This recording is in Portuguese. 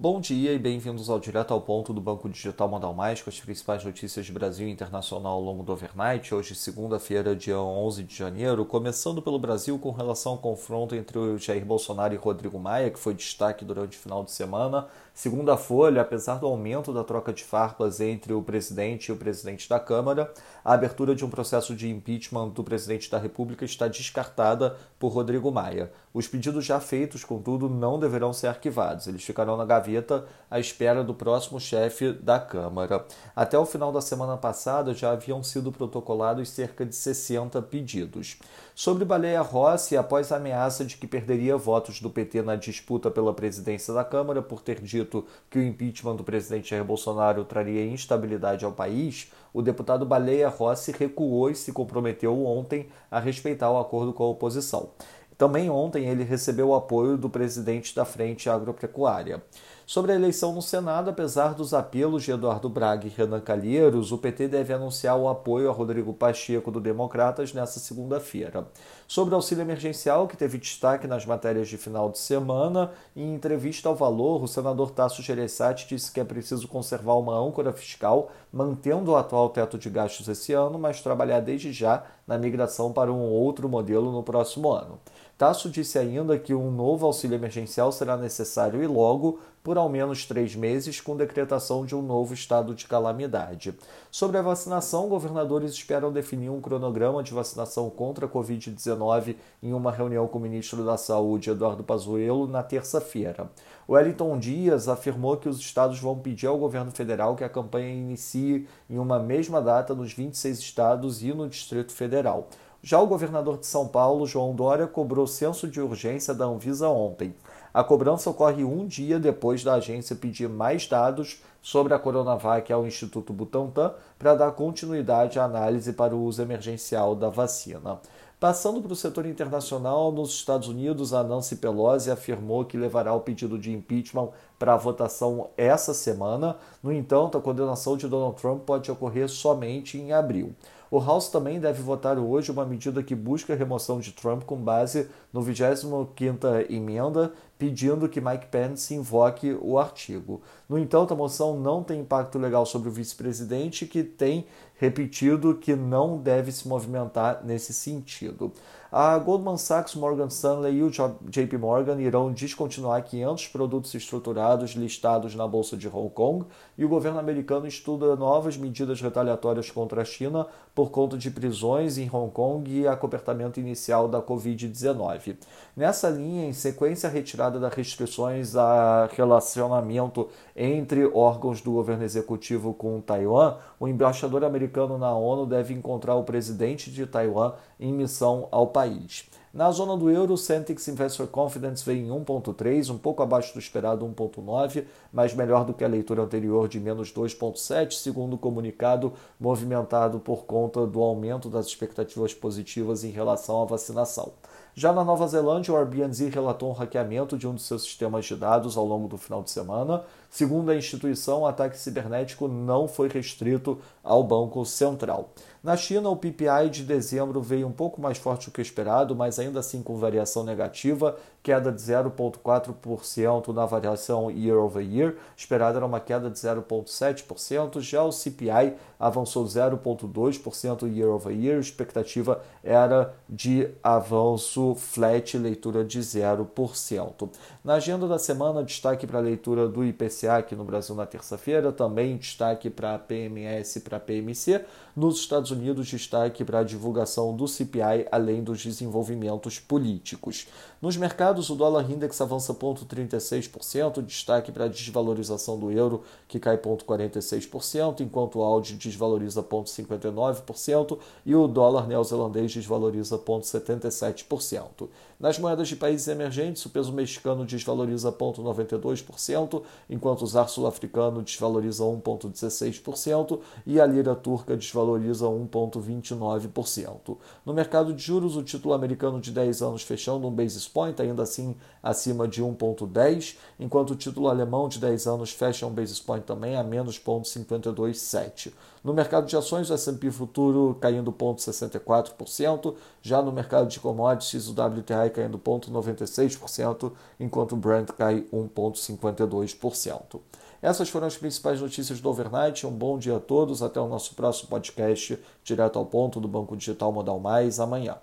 Bom dia e bem-vindos ao Direto ao Ponto do Banco Digital Modal Mais, com as principais notícias de Brasil e internacional ao longo do overnight. Hoje, segunda-feira, dia 11 de janeiro, começando pelo Brasil com relação ao confronto entre o Jair Bolsonaro e Rodrigo Maia, que foi destaque durante o final de semana. Segundo a Folha, apesar do aumento da troca de farpas entre o presidente e o presidente da Câmara, a abertura de um processo de impeachment do presidente da República está descartada por Rodrigo Maia. Os pedidos já feitos, contudo, não deverão ser arquivados. Eles ficarão na gaveta à espera do próximo chefe da Câmara. Até o final da semana passada já haviam sido protocolados cerca de 60 pedidos. Sobre Baleia Rossi, após a ameaça de que perderia votos do PT na disputa pela presidência da Câmara por ter dito que o impeachment do presidente Jair Bolsonaro traria instabilidade ao país, o deputado Baleia Rossi recuou e se comprometeu ontem a respeitar o acordo com a oposição. Também ontem ele recebeu o apoio do presidente da Frente Agropecuária. Sobre a eleição no Senado, apesar dos apelos de Eduardo Braga e Renan Calheiros, o PT deve anunciar o apoio a Rodrigo Pacheco do Democratas nesta segunda-feira. Sobre o auxílio emergencial, que teve destaque nas matérias de final de semana, em entrevista ao Valor, o senador Tasso Gereissati disse que é preciso conservar uma âncora fiscal, mantendo o atual teto de gastos esse ano, mas trabalhar desde já na migração para um outro modelo no próximo ano. Tasso disse ainda que um novo auxílio emergencial será necessário e logo por ao menos três meses, com decretação de um novo estado de calamidade. Sobre a vacinação, governadores esperam definir um cronograma de vacinação contra a Covid-19 em uma reunião com o ministro da Saúde, Eduardo Pazuello, na terça-feira. Wellington Dias afirmou que os estados vão pedir ao governo federal que a campanha inicie em uma mesma data nos 26 estados e no Distrito Federal. Já o governador de São Paulo, João Dória, cobrou censo de urgência da Anvisa ontem. A cobrança ocorre um dia depois da agência pedir mais dados sobre a Coronavac ao Instituto Butantan para dar continuidade à análise para o uso emergencial da vacina. Passando para o setor internacional, nos Estados Unidos, a Nancy Pelosi afirmou que levará o pedido de impeachment para votação essa semana. No entanto, a condenação de Donald Trump pode ocorrer somente em abril. O House também deve votar hoje uma medida que busca a remoção de Trump com base no 25ª emenda, pedindo que Mike Pence invoque o artigo. No entanto, a moção não tem impacto legal sobre o vice-presidente, que tem repetido que não deve se movimentar nesse sentido. A Goldman Sachs, Morgan Stanley e o JP Morgan irão descontinuar 500 produtos estruturados listados na Bolsa de Hong Kong e o governo americano estuda novas medidas retaliatórias contra a China por conta de prisões em Hong Kong e acobertamento inicial da Covid-19. Nessa linha, em sequência à das restrições a relacionamento entre órgãos do governo executivo com Taiwan, o embaixador americano na ONU deve encontrar o presidente de Taiwan em missão ao país. Na zona do euro, o Centix Investor Confidence veio em 1,3, um pouco abaixo do esperado 1,9, mas melhor do que a leitura anterior de menos 2,7, segundo o comunicado movimentado por conta do aumento das expectativas positivas em relação à vacinação. Já na Nova Zelândia, o Airbnb relatou um hackeamento de um de seus sistemas de dados ao longo do final de semana. Segundo a instituição, o ataque cibernético não foi restrito ao Banco Central. Na China, o PPI de dezembro veio um pouco mais forte do que esperado, mas ainda assim com variação negativa, queda de 0,4% na variação year over year, esperada era uma queda de 0,7%, já o CPI avançou 0,2% year over year, expectativa era de avanço flat, leitura de 0%. Na agenda da semana, destaque para a leitura do IPCA aqui no Brasil na terça-feira, também destaque para a PMS e para a PMC, nos Estados Unidos, destaque para a divulgação do CPI, além dos desenvolvimentos políticos. Nos mercados, o dólar index avança 0,36%, destaque para a desvalorização do euro, que cai 0,46%, enquanto o Audi desvaloriza 0,59% e o dólar neozelandês desvaloriza 0,77%. Nas moedas de países emergentes, o peso mexicano desvaloriza 0,92%, enquanto o zar sul-africano desvaloriza 1,16% e a lira turca desvaloriza valoriza 1,29%. No mercado de juros, o título americano de 10 anos fechando um basis point, ainda assim acima de 1,10, enquanto o título alemão de 10 anos fecha um basis point também a menos 0,527. No mercado de ações, o S&P Futuro caindo 0,64%, já no mercado de commodities, o WTI caindo 0,96%, enquanto o Brent cai 1,52%. Essas foram as principais notícias do Overnight. Um bom dia a todos. Até o nosso próximo podcast, direto ao ponto do Banco Digital Modal Mais, amanhã.